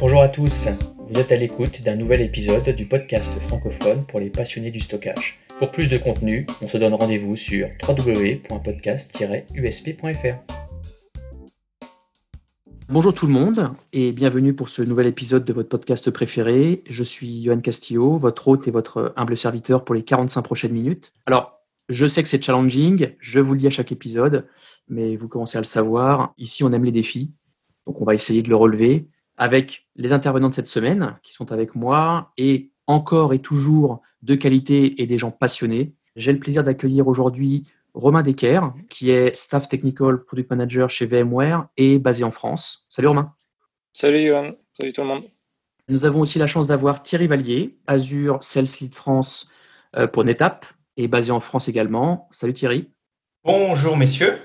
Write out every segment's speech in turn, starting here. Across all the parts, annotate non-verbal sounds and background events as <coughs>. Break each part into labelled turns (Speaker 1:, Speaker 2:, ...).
Speaker 1: Bonjour à tous, vous êtes à l'écoute d'un nouvel épisode du podcast francophone pour les passionnés du stockage. Pour plus de contenu, on se donne rendez-vous sur www.podcast-usp.fr.
Speaker 2: Bonjour tout le monde et bienvenue pour ce nouvel épisode de votre podcast préféré. Je suis Johan Castillo, votre hôte et votre humble serviteur pour les 45 prochaines minutes. Alors, je sais que c'est challenging, je vous le dis à chaque épisode, mais vous commencez à le savoir, ici on aime les défis, donc on va essayer de le relever avec les intervenants de cette semaine qui sont avec moi et encore et toujours de qualité et des gens passionnés. J'ai le plaisir d'accueillir aujourd'hui Romain Decker, qui est Staff Technical Product Manager chez VMware et basé en France. Salut Romain.
Speaker 3: Salut Johan, salut tout le monde.
Speaker 2: Nous avons aussi la chance d'avoir Thierry Vallier, Azure Sales Lead France euh, pour NetApp et basé en France également. Salut Thierry.
Speaker 4: Bonjour messieurs.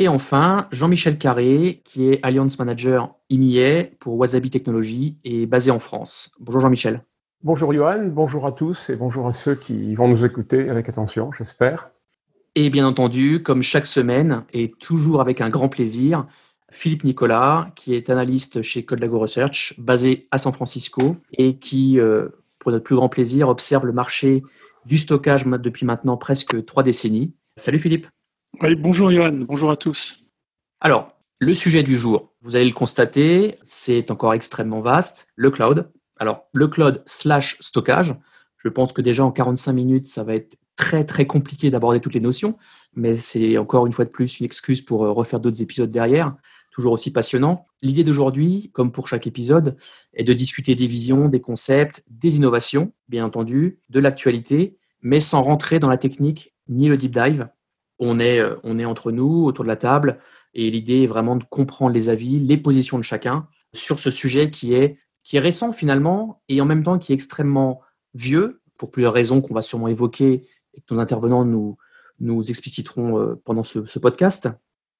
Speaker 2: Et enfin, Jean-Michel Carré, qui est Alliance Manager IMIA pour Wasabi Technologies et basé en France. Bonjour Jean-Michel.
Speaker 5: Bonjour Johan, bonjour à tous et bonjour à ceux qui vont nous écouter avec attention, j'espère.
Speaker 2: Et bien entendu, comme chaque semaine, et toujours avec un grand plaisir, Philippe Nicolas, qui est analyste chez Codelago Research, basé à San Francisco, et qui, euh, pour notre plus grand plaisir, observe le marché du stockage depuis maintenant presque trois décennies. Salut Philippe.
Speaker 6: Oui, bonjour Johan, bonjour à tous.
Speaker 2: Alors, le sujet du jour, vous allez le constater, c'est encore extrêmement vaste, le cloud. Alors, le cloud slash stockage, je pense que déjà en 45 minutes, ça va être très très compliqué d'aborder toutes les notions, mais c'est encore une fois de plus une excuse pour euh, refaire d'autres épisodes derrière, toujours aussi passionnant. L'idée d'aujourd'hui, comme pour chaque épisode, est de discuter des visions, des concepts, des innovations, bien entendu, de l'actualité, mais sans rentrer dans la technique ni le deep dive. On est, euh, on est entre nous, autour de la table, et l'idée est vraiment de comprendre les avis, les positions de chacun sur ce sujet qui est, qui est récent finalement, et en même temps qui est extrêmement vieux, pour plusieurs raisons qu'on va sûrement évoquer et que nos intervenants nous, nous expliciteront euh, pendant ce, podcast.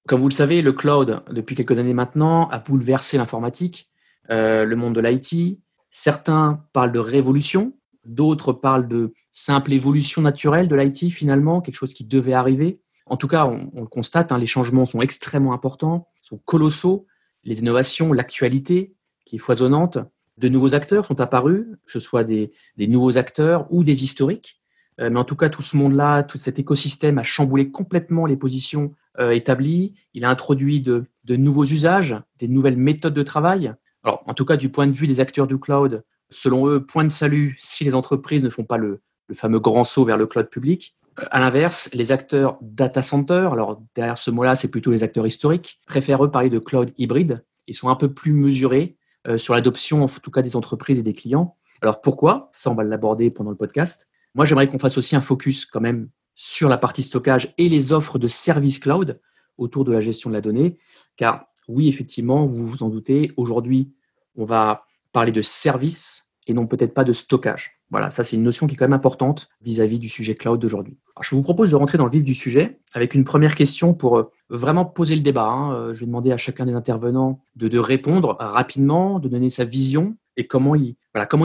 Speaker 2: Comme vous le savez, le cloud, depuis quelques années maintenant, a bouleversé l'informatique, euh, le monde de l'IT. Certains parlent de révolution, d'autres parlent de simple évolution naturelle de l'IT finalement, quelque chose qui devait arriver. En tout cas, on, le constate, hein, les changements sont extrêmement importants, sont colossaux. Les innovations, l'actualité qui est foisonnante. De nouveaux acteurs sont apparus, que ce soit des nouveaux acteurs ou des historiques. Euh, mais en tout cas, tout ce monde-là, tout cet écosystème a chamboulé complètement les positions euh, établies. Il a introduit de, nouveaux usages, des nouvelles méthodes de travail. En tout cas, du point de vue des acteurs du cloud, selon eux, point de salut si les entreprises ne font pas le, fameux grand saut vers le cloud public. Euh, à l'inverse, les acteurs data center, alors derrière ce mot-là, c'est plutôt les acteurs historiques, préfèrent eux parler de cloud hybride. Ils sont un peu plus mesurés sur l'adoption, en tout cas des entreprises et des clients. Alors pourquoi? Ça, on va l'aborder pendant le podcast. Moi, j'aimerais qu'on fasse aussi un focus quand même sur la partie stockage et les offres de services cloud autour de la gestion de la donnée. Car oui, effectivement, vous vous en doutez, aujourd'hui, on va parler de services et non peut-être pas de stockage. Voilà, ça c'est une notion qui est quand même importante vis-à-vis du sujet cloud d'aujourd'hui. Je vous propose de rentrer dans le vif du sujet avec une première question pour euh, vraiment poser le débat. Hein. Euh, je vais demander à chacun des intervenants de, répondre rapidement, de donner sa vision et comment il,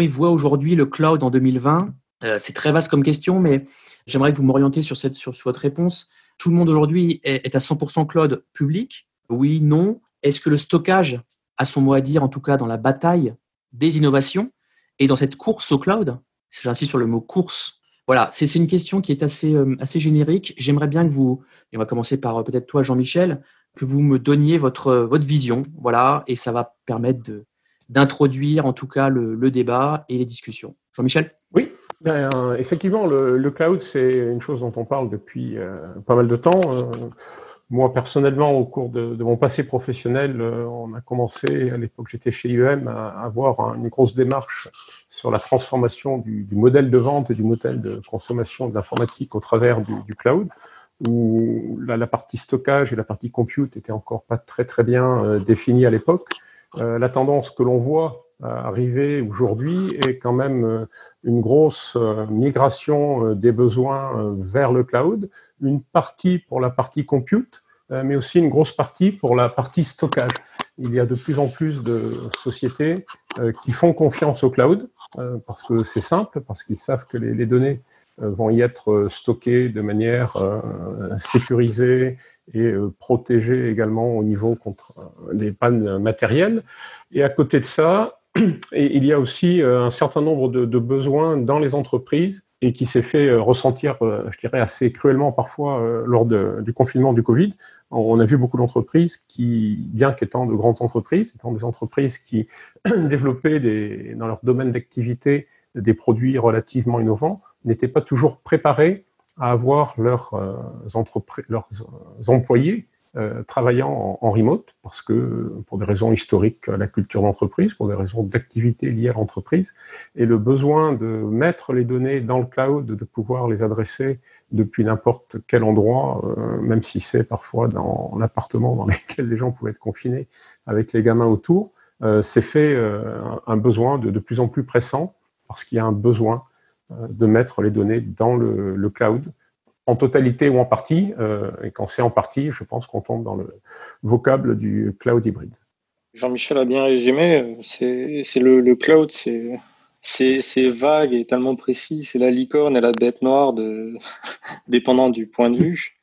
Speaker 2: voit aujourd'hui le cloud en 2020 euh, c'est très vaste comme question, mais j'aimerais que vous m'orientiez sur, sur, votre réponse. Tout le monde aujourd'hui est, à 100% cloud public Oui, non Est-ce que le stockage a son mot à dire, en tout cas dans la bataille des innovations et dans cette course au cloud? J'insiste sur le mot course. Voilà, c'est une question qui est assez, euh, assez générique. J'aimerais bien que vous, et on va commencer par euh, peut-être toi, Jean-Michel, que vous me donniez votre, votre vision. Voilà, et ça va permettre d'introduire en tout cas le, le débat et les discussions. Jean-Michel?
Speaker 5: Oui, ben, euh, effectivement, le, cloud, c'est une chose dont on parle depuis euh, pas mal de temps. Euh, moi, personnellement, au cours de, mon passé professionnel, on a commencé, à l'époque j'étais chez IEM, à, avoir une grosse démarche sur la transformation du, modèle de vente et du modèle de consommation de l'informatique au travers du, cloud, où la, partie stockage et la partie compute étaient encore pas très très bien définies à l'époque. la tendance que l'on voit arriver aujourd'hui est quand même euh, une grosse euh, migration euh, des besoins vers le cloud, une partie pour la partie compute, mais aussi une grosse partie pour la partie stockage. Il y a de plus en plus de sociétés qui font confiance au cloud parce que c'est simple, parce qu'ils savent que les, données vont y être stockées de manière sécurisée et protégées également au niveau contre les pannes matérielles. Et à côté de ça, <clears throat> il y a aussi un certain nombre de, besoins dans les entreprises et qui s'est fait ressentir, je dirais, assez cruellement parfois lors du confinement du Covid. On a vu beaucoup d'entreprises qui, bien qu'étant de grandes entreprises, étant des entreprises qui <clears throat> développaient dans leur domaine d'activité des produits relativement innovants, n'étaient pas toujours préparés à avoir leurs, euh, euh, employés euh, travaillant en, remote, parce que pour des raisons historiques, la culture d'entreprise, pour des raisons d'activité liées à l'entreprise, et le besoin de mettre les données dans le cloud, de pouvoir les adresser depuis n'importe quel endroit, même si c'est parfois dans l'appartement dans <laughs> lequel les gens pouvaient être confinés avec les gamins autour, c'est fait un besoin de, plus en plus pressant, parce qu'il y a un besoin euh, de mettre les données dans le, cloud, en totalité ou en partie. Euh, et quand c'est en partie, je pense qu'on tombe dans le vocable du cloud hybride.
Speaker 3: Jean-Michel a bien résumé. C'est le, cloud, c'est vague et tellement précis. C'est la licorne et la bête noire, de, <laughs> dépendant du point de vue.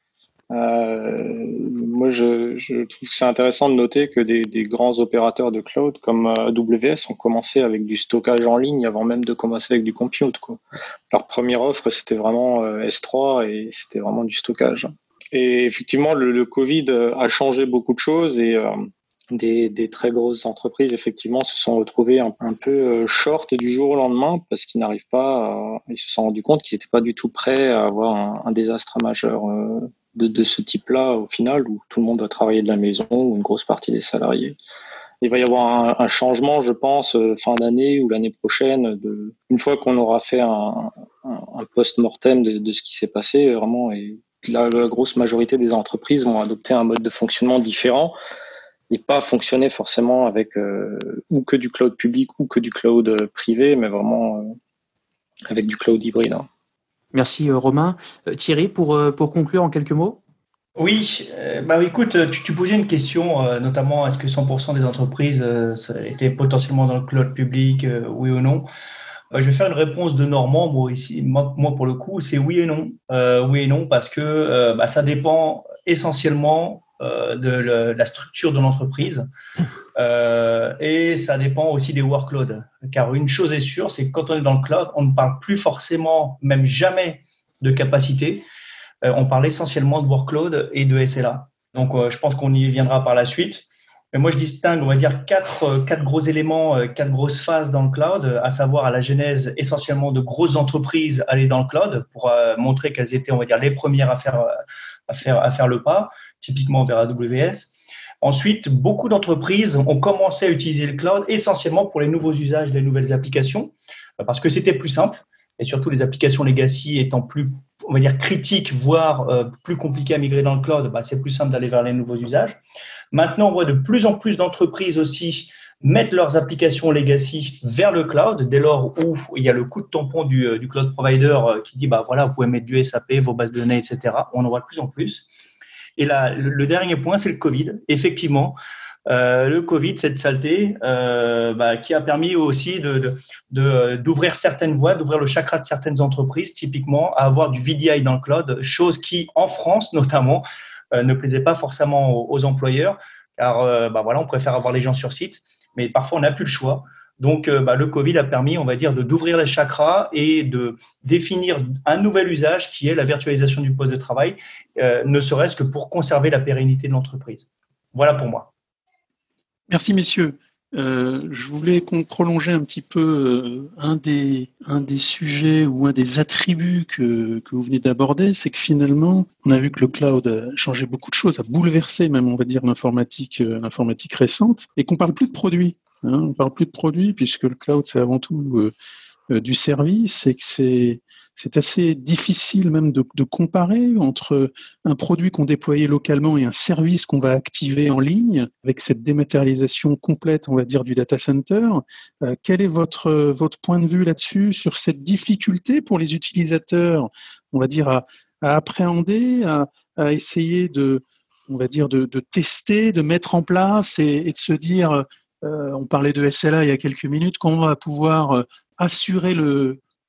Speaker 3: Euh, moi, je, trouve que c'est intéressant de noter que des, grands opérateurs de cloud comme AWS ont commencé avec du stockage en ligne avant même de commencer avec du compute. Quoi. Leur première offre, c'était vraiment euh, S3 et c'était vraiment du stockage. Et effectivement, le, Covid a changé beaucoup de choses et euh, des, très grosses entreprises, effectivement, se sont retrouvées un, peu short du jour au lendemain parce qu'ils n'arrivent pas, ils se sont rendus compte qu'ils n'étaient pas du tout prêts à avoir un désastre majeur de, de ce type-là au final, où tout le monde doit travailler de la maison, ou une grosse partie des salariés. Il va y avoir un, un changement, je pense, euh, fin d'année ou l'année prochaine, de, une fois qu'on aura fait un, un, post-mortem de, de, ce qui s'est passé, vraiment, et la, la, grosse majorité des entreprises vont adopter un mode de fonctionnement différent et pas fonctionner forcément avec euh, ou que du cloud public ou que du cloud euh, privé, mais vraiment euh, avec du cloud hybride. Hein.
Speaker 2: Merci euh, Romain. Euh, Thierry, pour, euh, pour conclure en quelques mots
Speaker 4: oui, bah écoute, tu, posais une question, notamment est-ce que 100% des entreprises étaient potentiellement dans le cloud public, oui ou non? Je vais faire une réponse de Normand, moi pour le coup, c'est oui et non. oui et non, parce que bah, ça dépend essentiellement de, la structure de l'entreprise. Euh, et ça dépend aussi des workloads. Car une chose est sûre, c'est que quand on est dans le cloud, on ne parle plus forcément, même jamais, de capacité. Euh, on parle essentiellement de workload et de SLA. Donc, euh, je pense qu'on y viendra par la suite. Mais moi, je distingue, on va dire, quatre, quatre gros éléments, quatre grosses phases dans le cloud, à savoir à la genèse essentiellement de grosses entreprises aller dans le cloud pour montrer qu'elles étaient, on va dire, les premières à faire, à faire, à faire le pas, typiquement vers AWS. Ensuite, beaucoup d'entreprises ont commencé à utiliser le cloud essentiellement pour les nouveaux usages, les nouvelles applications, euh, parce que c'était plus simple, et surtout les applications legacy étant plus, on va dire, critiques, voire euh, plus compliquées à migrer dans le cloud, bah, c'est plus simple d'aller vers les nouveaux usages. Maintenant, on voit de plus en plus d'entreprises aussi mettre leurs applications legacy vers le cloud, dès lors où il y a le coup de tampon du, euh, du cloud provider qui dit, bah voilà, vous pouvez mettre du SAP, vos bases de données, etc. On en voit de plus en plus. Et là, le, dernier point, c'est le Covid. Effectivement, euh, le Covid, cette saleté, euh, bah, qui a permis aussi de, d'ouvrir certaines voies, d'ouvrir le chakra de certaines entreprises, typiquement à avoir du VDI dans le cloud, chose qui, en France <laughs> notamment, euh, ne plaisait pas forcément aux, employeurs, car euh, bah, voilà, on préfère avoir les gens sur site, mais parfois on n'a plus le choix. Donc, euh, bah, le Covid a permis, on va dire, de d'ouvrir les chakras et de définir un nouvel usage qui est la virtualisation du poste de travail, euh, ne serait-ce que pour conserver la pérennité de l'entreprise. Voilà pour moi.
Speaker 6: Merci, messieurs. Euh, je voulais qu'on prolongeait un petit peu un, des, un des sujets ou un des attributs que, que vous venez d'aborder, c'est que finalement, on a vu que le cloud a changé beaucoup de choses, a bouleversé même, on va dire, l'informatique, l'informatique récente, et qu'on parle plus de produits. Hein, on ne parle plus de produits puisque le cloud, c'est avant tout euh, euh, du service et que c'est c'est assez difficile même de, comparer entre un produit qu'on déployait localement et un service qu'on va activer en ligne avec cette dématérialisation complète, on va dire, du data center. Euh, quel est votre, votre point de vue là-dessus sur cette difficulté pour les utilisateurs, on va dire, à, appréhender, à, essayer de, on va dire, de, tester, de mettre en place et, de se dire on parlait de SLA il y a quelques minutes, comment on va pouvoir euh, assurer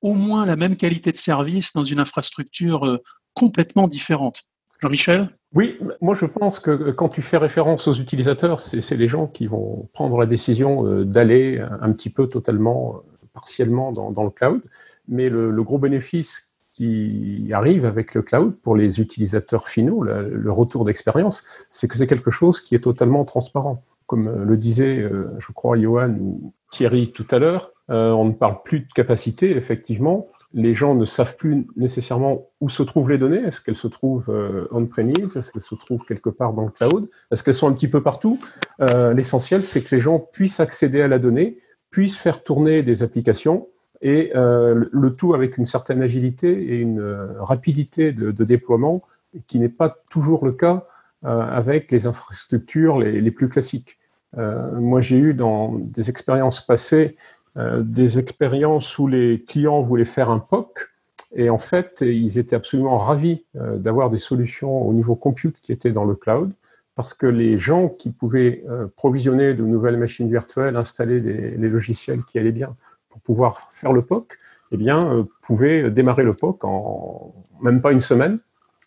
Speaker 6: au moins la même qualité de service dans une infrastructure euh, complètement différente. Jean-Michel?
Speaker 5: Oui, moi je pense que quand tu fais référence aux utilisateurs, c'est les gens qui vont prendre la décision euh, d'aller un petit peu totalement, partiellement dans, le cloud. Mais le, gros bénéfice qui arrive avec le cloud pour les utilisateurs finaux, le, retour d'expérience, c'est que c'est quelque chose qui est totalement transparent. Comme le disait, euh, je crois, Johan ou Thierry tout à l'heure, euh, on ne parle plus de capacité, effectivement, les gens ne savent plus nécessairement où se trouvent les données. Est-ce qu'elles se trouvent euh, on-premise? Est-ce qu'elles se trouvent quelque part dans le cloud? Est-ce qu'elles sont un petit peu partout? Euh, L'essentiel, c'est que les gens puissent accéder à la donnée, puissent faire tourner des applications, et euh, le tout avec une certaine agilité et une rapidité de, déploiement qui n'est pas toujours le cas avec les infrastructures les plus classiques. Moi, j'ai eu dans des expériences passées euh, des expériences où les clients voulaient faire un POC et en fait, ils étaient absolument ravis euh, d'avoir des solutions au niveau compute qui étaient dans le cloud parce que les gens qui pouvaient euh, provisionner de nouvelles machines virtuelles, installer des, les logiciels qui allaient bien pour pouvoir faire le POC, eh bien, pouvaient démarrer le POC en même pas une semaine.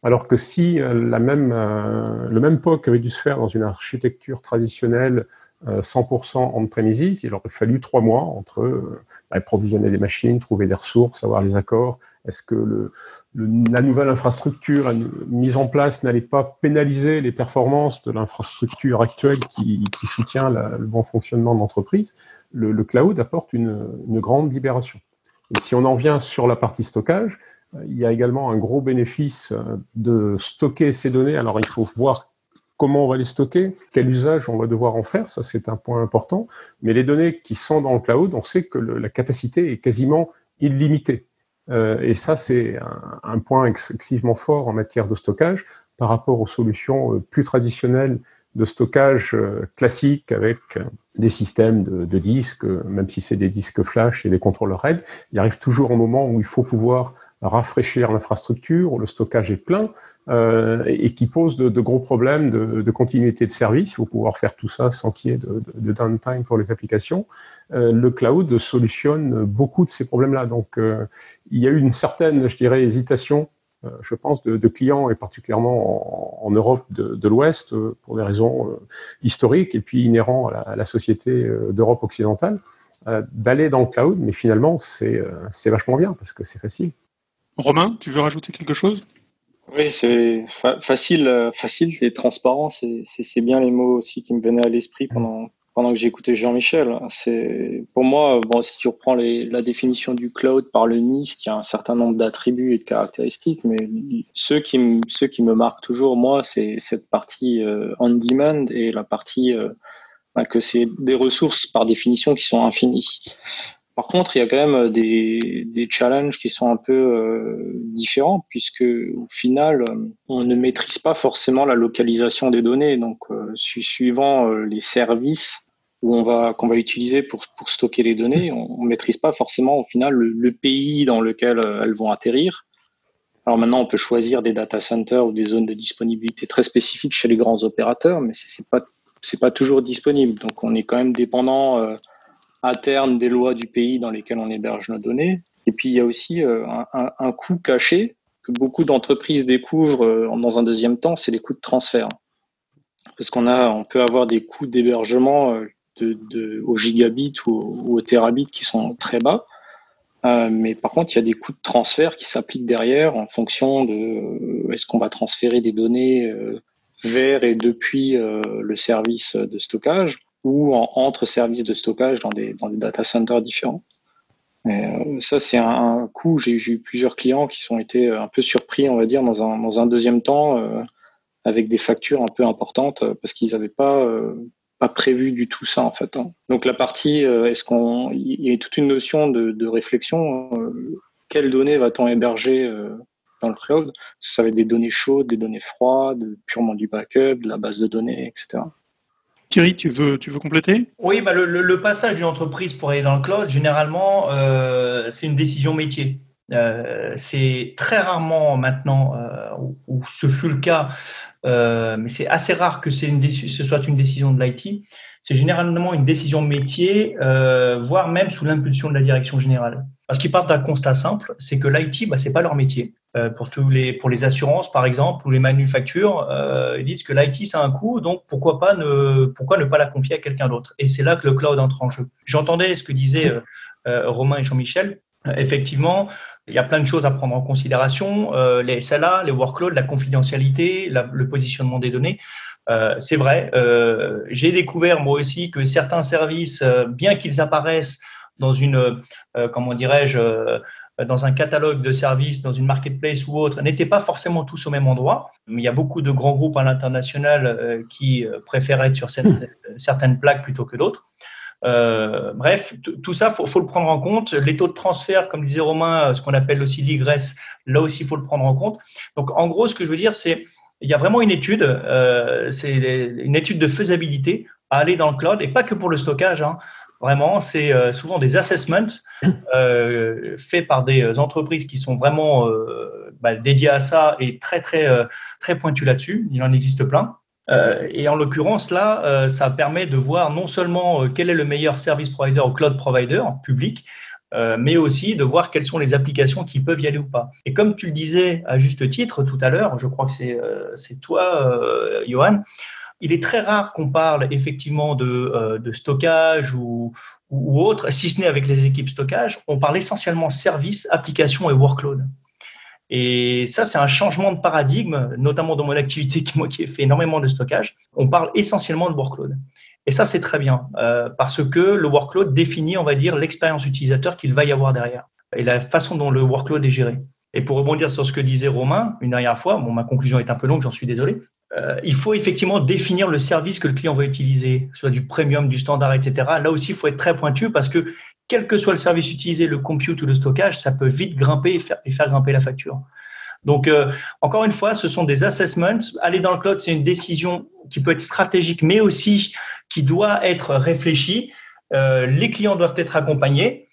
Speaker 5: Alors que si la même, le même POC avait dû se faire dans une architecture traditionnelle 100% en premises, il aurait fallu trois mois entre euh, approvisionner les machines, trouver des ressources, avoir les accords. Est-ce que le, la nouvelle infrastructure mise en place n'allait pas pénaliser les performances de l'infrastructure actuelle qui, soutient le bon fonctionnement de l'entreprise? Le, cloud apporte une, une, grande libération. Et si on en vient sur la partie stockage, il y a également un gros bénéfice de stocker ces données. Alors il faut voir comment on va les stocker, quel usage on va devoir en faire, ça c'est un point important. Mais les données qui sont dans le cloud, on sait que la capacité est quasiment illimitée. Euh, et ça c'est un, point excessivement fort en matière de stockage par rapport aux solutions euh, plus traditionnelles de stockage euh, classiques avec des systèmes de, disques, même si c'est des disques flash et des contrôleurs RAID, il arrive toujours un moment où il faut pouvoir rafraîchir l'infrastructure, le stockage est plein, euh, et qui pose de, gros problèmes de, continuité de service. Faut pouvoir faire tout ça sans qu'il y ait de, downtime pour les applications. Euh, le cloud solutionne beaucoup de ces problèmes-là. Donc, euh, il y a eu une certaine, je dirais, hésitation, je pense, de, clients et particulièrement en, Europe de, l'Ouest pour des raisons historiques et puis inhérents à la, société d'Europe occidentale, d'aller dans le cloud. Mais finalement, c'est vachement bien parce que c'est facile.
Speaker 6: Romain, tu veux rajouter quelque chose?
Speaker 3: Oui, c'est facile, euh, facile et transparent. C'est bien les mots aussi qui me venaient à l'esprit pendant, que j'écoutais Jean-Michel. C'est pour moi, si tu reprends la définition du cloud par le NIST, il y a un certain nombre d'attributs et de caractéristiques, mais ceux qui, me, ceux qui me marquent toujours, moi, c'est cette partie euh, on demand et la partie euh, bah, que c'est des ressources par définition qui sont infinies. Par contre, il y a quand même euh, des, des challenges qui sont un peu euh, différents puisque au final, euh, on ne maîtrise pas forcément la localisation des données. Donc, suivant les services où on va qu'on va utiliser pour, pour stocker les données, on, ne maîtrise pas forcément au final le, pays dans lequel elles vont atterrir. Alors maintenant, on peut choisir des data centers ou des zones de disponibilité très spécifiques chez les grands opérateurs, mais c'est pas c'est pas toujours disponible. Donc, on est quand même dépendant interne des lois du pays dans lesquelles on héberge nos données. Et puis il y a aussi euh, un, coût caché que beaucoup d'entreprises découvrent euh, dans un deuxième temps, c'est les coûts de transfert. Parce qu'on a, on peut avoir des coûts d'hébergement euh, de, au gigabit ou au, terabit qui sont très bas. mais par contre, il y a des coûts de transfert qui s'appliquent derrière en fonction de est-ce qu'on va transférer des données vers et depuis le service de stockage ou entre services de stockage dans des, data centers différents. Euh, ça, c'est un, coup. J'ai eu plusieurs clients qui sont été un peu surpris, on va dire, dans un, un deuxième temps, euh, avec des factures un peu importantes euh, parce qu'ils n'avaient pas, prévu du tout ça, en fait. Hein. Donc, la partie, est-ce qu'on. Il y a toute une notion de réflexion. quelles données va-t-on héberger dans le cloud? Ça va être des données chaudes, des données froides, purement du backup, de la base de données, etc.
Speaker 6: Thierry, tu veux, compléter?
Speaker 4: Oui, bah le, passage d'une entreprise pour aller dans le cloud, généralement, euh, c'est une décision métier. Euh, c'est très rarement maintenant, euh, où, ce fut le cas, mais c'est assez rare que ce soit une décision de l'IT. C'est généralement une décision métier, voire même sous l'impulsion de la direction générale. Parce qu'ils partent d'un constat simple, c'est que l'IT, bah, c'est pas leur métier. Euh, pour tous les pour les assurances par exemple ou les manufactures, euh, ils disent que l'IT ça a un coût, donc pourquoi pas ne pourquoi ne pas la confier à quelqu'un d'autre? Et c'est là que le cloud entre en jeu. J'entendais ce que disaient euh, Romain et Jean-Michel. effectivement, il y a plein de choses à prendre en considération, les SLA, les workloads, la confidentialité, le positionnement des données. c'est vrai. J'ai découvert moi aussi que certains services, bien qu'ils apparaissent dans une, comment dirais-je, euh, dans un catalogue de services, dans une marketplace ou autre, n'étaient pas forcément tous au même endroit. Il y a beaucoup de grands groupes à l'international euh, qui euh, préfèrent être sur certaines plaques plutôt que d'autres. bref, tout ça, faut, faut le prendre en compte. Les taux de transfert, comme disait Romain, ce qu'on appelle aussi l'igresse, là aussi, il faut le prendre en compte. Donc, en gros, ce que je veux dire, c'est il y a vraiment une étude, c'est une étude de faisabilité à aller dans le cloud, et pas que pour le stockage. Hein. Vraiment, c'est euh, souvent des assessments <coughs> euh, faits par des entreprises qui sont vraiment euh, bah, dédiées à ça et très très très pointues là-dessus. Il en existe plein. et en l'occurrence, là, ça permet de voir non seulement quel est le meilleur service provider ou cloud provider public, mais aussi de voir quelles sont les applications qui peuvent y aller ou pas. Et comme tu le disais à juste titre tout à l'heure, je crois que c'est toi, Johan, il est très rare qu'on parle effectivement de, euh, stockage ou, autre, si ce n'est avec les équipes stockage. On parle essentiellement service, application et workload. Et ça, c'est un changement de paradigme, notamment dans mon activité, qui, moi fait énormément de stockage. On parle essentiellement de workload. Et ça, c'est très bien, euh, parce que le workload définit, on va dire, l'expérience utilisateur qu'il va y avoir derrière et la façon dont le workload est géré. Et pour rebondir sur ce que disait Romain une dernière fois, ma conclusion est un peu longue, j'en suis désolé, euh, il faut effectivement définir le service que le client va utiliser, soit du premium, du standard, etc. Là aussi, il faut être très pointu parce que quel que soit le service utilisé, le compute ou le stockage, ça peut vite grimper et faire, grimper la facture. Donc, euh, encore une fois, ce sont des assessments. Aller dans le cloud, c'est une décision qui peut être stratégique, mais aussi qui doit être réfléchie. Euh, les clients doivent être accompagnés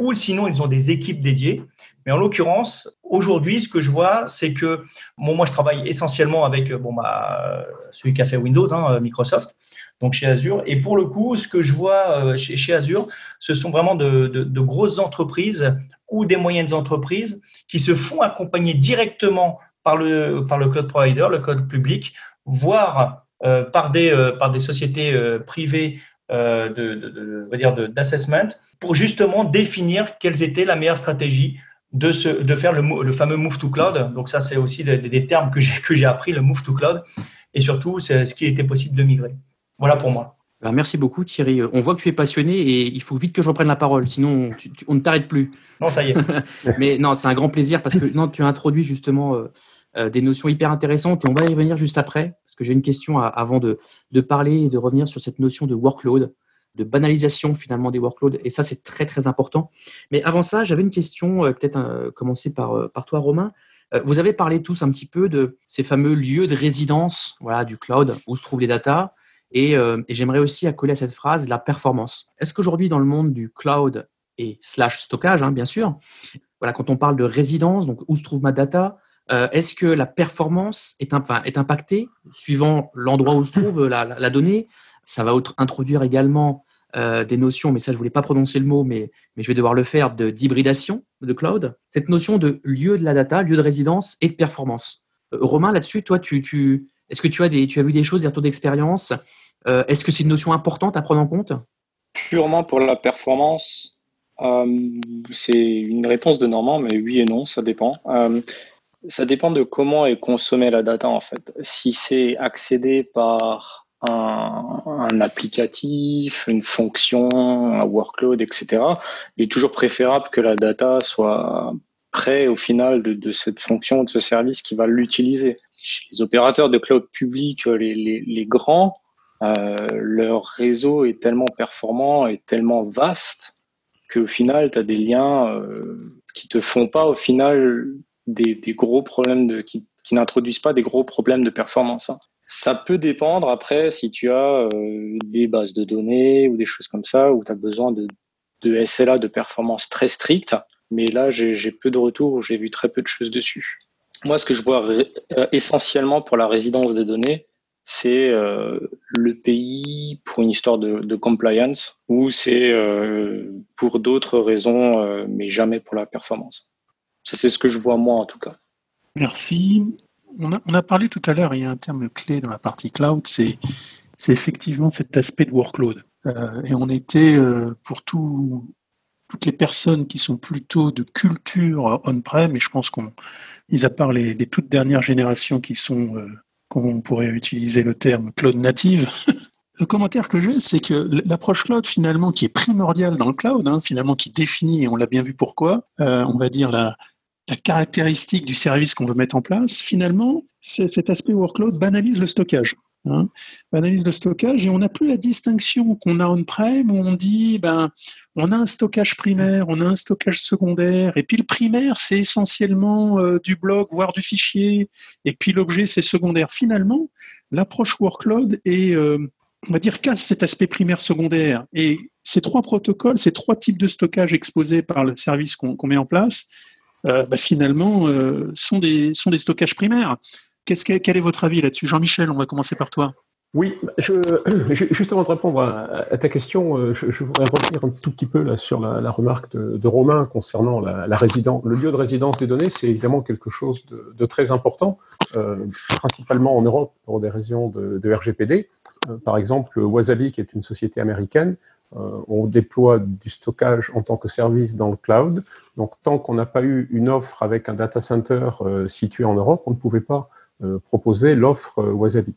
Speaker 4: ou sinon, ils ont des équipes dédiées. Mais en l'occurrence, aujourd'hui, ce que je vois, c'est que moi, je travaille essentiellement avec bon, bah, celui qui a fait Windows, hein, Microsoft, donc chez Azure. Et pour le coup, ce que je vois euh, chez, Azure, ce sont vraiment de, grosses entreprises ou des moyennes entreprises qui se font accompagner directement par le, par le cloud provider, le cloud public, voire euh, par, des, euh, par des sociétés privées de, de, dire d'assessment pour justement définir quelles étaient la meilleure stratégie de, de faire le, le, fameux move to cloud. Donc ça, c'est aussi des, des termes que j'ai, que j'ai appris, le move to cloud, et surtout c'est ce qui était possible de migrer. Voilà pour moi.
Speaker 2: Ben, merci beaucoup Thierry. On voit que tu es passionné et il faut vite que je reprenne la parole, sinon on ne t'arrête plus.
Speaker 4: Non, ça y est. <laughs>
Speaker 2: Mais non, c'est un grand plaisir parce que non, tu as introduit justement euh, euh, des notions hyper intéressantes et on va y revenir juste après parce que j'ai une question avant de, de, parler et de revenir sur cette notion de workload de banalisation finalement des workloads. Et ça, c'est très, très important. Mais avant ça, j'avais une question, euh, peut-être euh, commencer par, euh, par toi, Romain. vous avez parlé tous un petit peu de ces fameux lieux de résidence voilà, du cloud où se trouvent les datas. Et, j'aimerais aussi accoler à cette phrase la performance. Est-ce qu'aujourd'hui, dans le monde du cloud et slash stockage, hein, bien sûr, voilà, quand on parle de résidence, donc où se trouve ma data, est-ce que la performance est, est impactée suivant l'endroit où se trouve la, la donnée ça va introduire également euh, des notions, mais ça je voulais pas prononcer le mot, mais, mais je vais devoir le faire, de d'hybridation de cloud. Cette notion de lieu de la data, lieu de résidence et de performance. Euh, Romain, là-dessus, toi, tu, est-ce que tu as, tu as vu des choses, des retours d'expérience? Euh, Est-ce que c'est une notion importante à prendre en compte?
Speaker 3: Purement pour la performance, c'est une réponse de Normand, mais oui et non, ça dépend. ça dépend de comment est consommée la data en fait. Si c'est accédé par un, applicatif, une fonction, un workload, etc., il est toujours préférable que la data soit près au final de, cette fonction, de ce service qui va l'utiliser. Chez les opérateurs de cloud public, les, les, grands, euh, leur réseau est tellement performant et tellement vaste qu'au final, tu as des liens euh, qui te font pas au final des, gros problèmes de qui, qui n'introduisent pas des gros problèmes de performance. Hein. Ça peut dépendre après si tu as euh, des bases de données ou des choses comme ça où tu as besoin de, SLA de performance très stricte. Mais là, j'ai peu de retours, j'ai vu très peu de choses dessus. Moi, ce que je vois euh, essentiellement pour la résidence des données, c'est euh, le pays pour une histoire de, compliance ou c'est pour d'autres raisons, mais jamais pour la performance. C'est ce que je vois moi en tout cas.
Speaker 6: Merci. On a, parlé tout à l'heure, il y a un terme clé dans la partie cloud, c'est effectivement cet aspect de workload. Euh, et on était euh, pour tout, toutes les personnes qui sont plutôt de culture on-prem, et je pense qu'on, mis à part les, toutes dernières générations qui sont, euh, on pourrait utiliser le terme cloud native, <laughs> le commentaire que j'ai, c'est que l'approche cloud, finalement, qui est primordiale dans le cloud, hein, finalement, qui définit, et on l'a bien vu pourquoi, euh, on va dire la, la caractéristique du service qu'on veut mettre en place, finalement, cet aspect workload banalise le stockage. Hein, analyse de stockage et on n'a plus la distinction qu'on a on-prem où on dit ben on a un stockage primaire, on a un stockage secondaire et puis le primaire c'est essentiellement euh, du bloc voire du fichier et puis l'objet c'est secondaire. Finalement, l'approche workload est euh, on va dire casse cet aspect primaire secondaire et ces trois protocoles, ces trois types de stockage exposés par le service qu'on met en place, euh, ben, finalement sont des sont des stockages primaires quel est votre avis là-dessus? Jean-Michel, on va commencer par toi.
Speaker 5: Oui, juste avant de répondre à, ta question, euh, je, voudrais revenir un tout petit peu là, sur la, remarque de, Romain concernant la, résidence. Le lieu de résidence des données, c'est évidemment quelque chose de, très important, euh, principalement en Europe pour des raisons de, RGPD. Euh, par exemple, Wasabi, qui est une société américaine, on déploie du stockage en tant que service dans le cloud. Donc, tant qu'on n'a pas eu une offre avec un data center situé en Europe, on ne pouvait pas euh, proposer l'offre euh, Wasabi.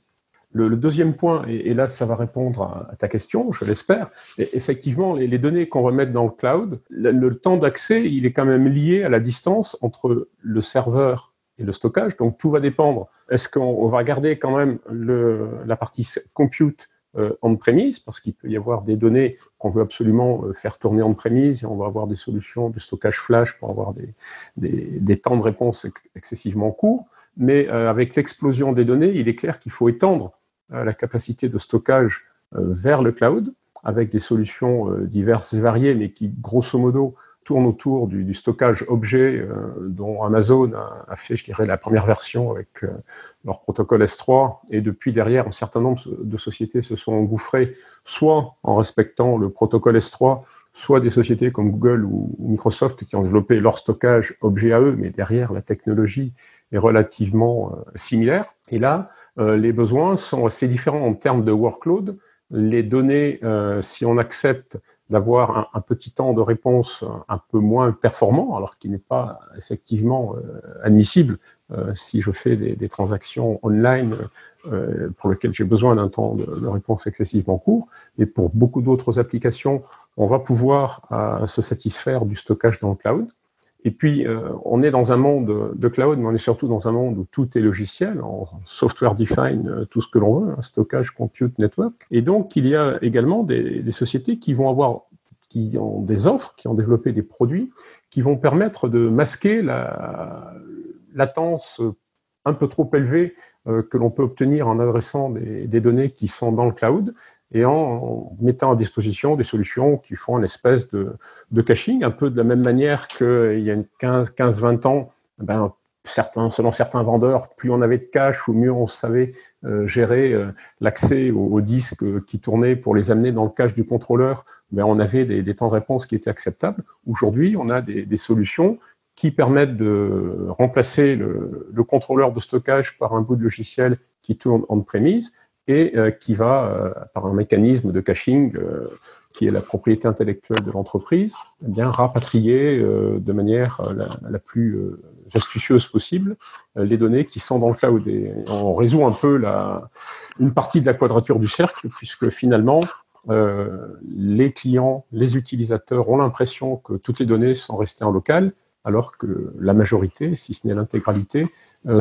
Speaker 5: Le, deuxième point, et, là ça va répondre à, ta question, je l'espère, effectivement, les, données qu'on mettre dans le cloud, le, temps d'accès, il est quand même lié à la distance entre le serveur et le stockage. Donc tout va dépendre. Est-ce qu'on va garder quand même la partie compute euh, on-premise, parce qu'il peut y avoir des données qu'on veut absolument faire tourner on-premise, et on va avoir des solutions de stockage flash pour avoir des, temps de réponse excessivement courts. Mais euh, avec l'explosion des données, il est clair qu'il faut étendre euh, la capacité de stockage euh, vers le cloud avec des solutions diverses et variées, mais qui, grosso modo, tournent autour du, stockage objet dont Amazon a, fait, je dirais, la première version avec leur protocole S3. Et depuis derrière, un certain nombre de sociétés se sont engouffrées, soit en respectant le protocole S3, soit des sociétés comme Google ou Microsoft qui ont développé leur stockage objet à eux, mais derrière la technologie est relativement euh, similaire. Et là, euh, les besoins sont assez différents en termes de workload. Les données, euh, si on accepte d'avoir un, petit temps de réponse un peu moins performant, alors qu'il n'est pas effectivement admissible si je fais des, transactions online pour lesquelles j'ai besoin d'un temps de, réponse excessivement court. Et pour beaucoup d'autres applications, on va pouvoir se satisfaire du stockage dans le cloud. Et puis, euh, on est dans un monde de cloud, mais on est surtout dans un monde où tout est logiciel, en software define, euh, tout ce que l'on veut, hein, stockage, compute, network. Et donc, il y a également des, sociétés qui vont avoir, qui ont des offres, qui ont développé des produits, qui vont permettre de masquer la latence un peu trop élevée euh, que l'on peut obtenir en adressant des, données qui sont dans le cloud et en mettant à disposition des solutions qui font une espèce de, caching, un peu de la même manière qu'il y a 15-20 ans, ben, certains, selon certains vendeurs, plus on avait de cache, ou mieux on savait euh, gérer euh, l'accès aux, disques qui tournaient pour les amener dans le cache du contrôleur, ben, on avait des, temps de réponse qui étaient acceptables. Aujourd'hui, on a des, solutions qui permettent de remplacer le, le, contrôleur de stockage par un bout de logiciel qui tourne en prémise et euh, qui va, euh, par un mécanisme de caching euh, qui est la propriété intellectuelle de l'entreprise, eh bien rapatrier de manière la, plus astucieuse possible les données qui sont dans le cloud. Et on résout un peu la, une partie de la quadrature du cercle, puisque finalement, les clients, les utilisateurs ont l'impression que toutes les données sont restées en local, alors que la majorité, si ce n'est l'intégralité, euh,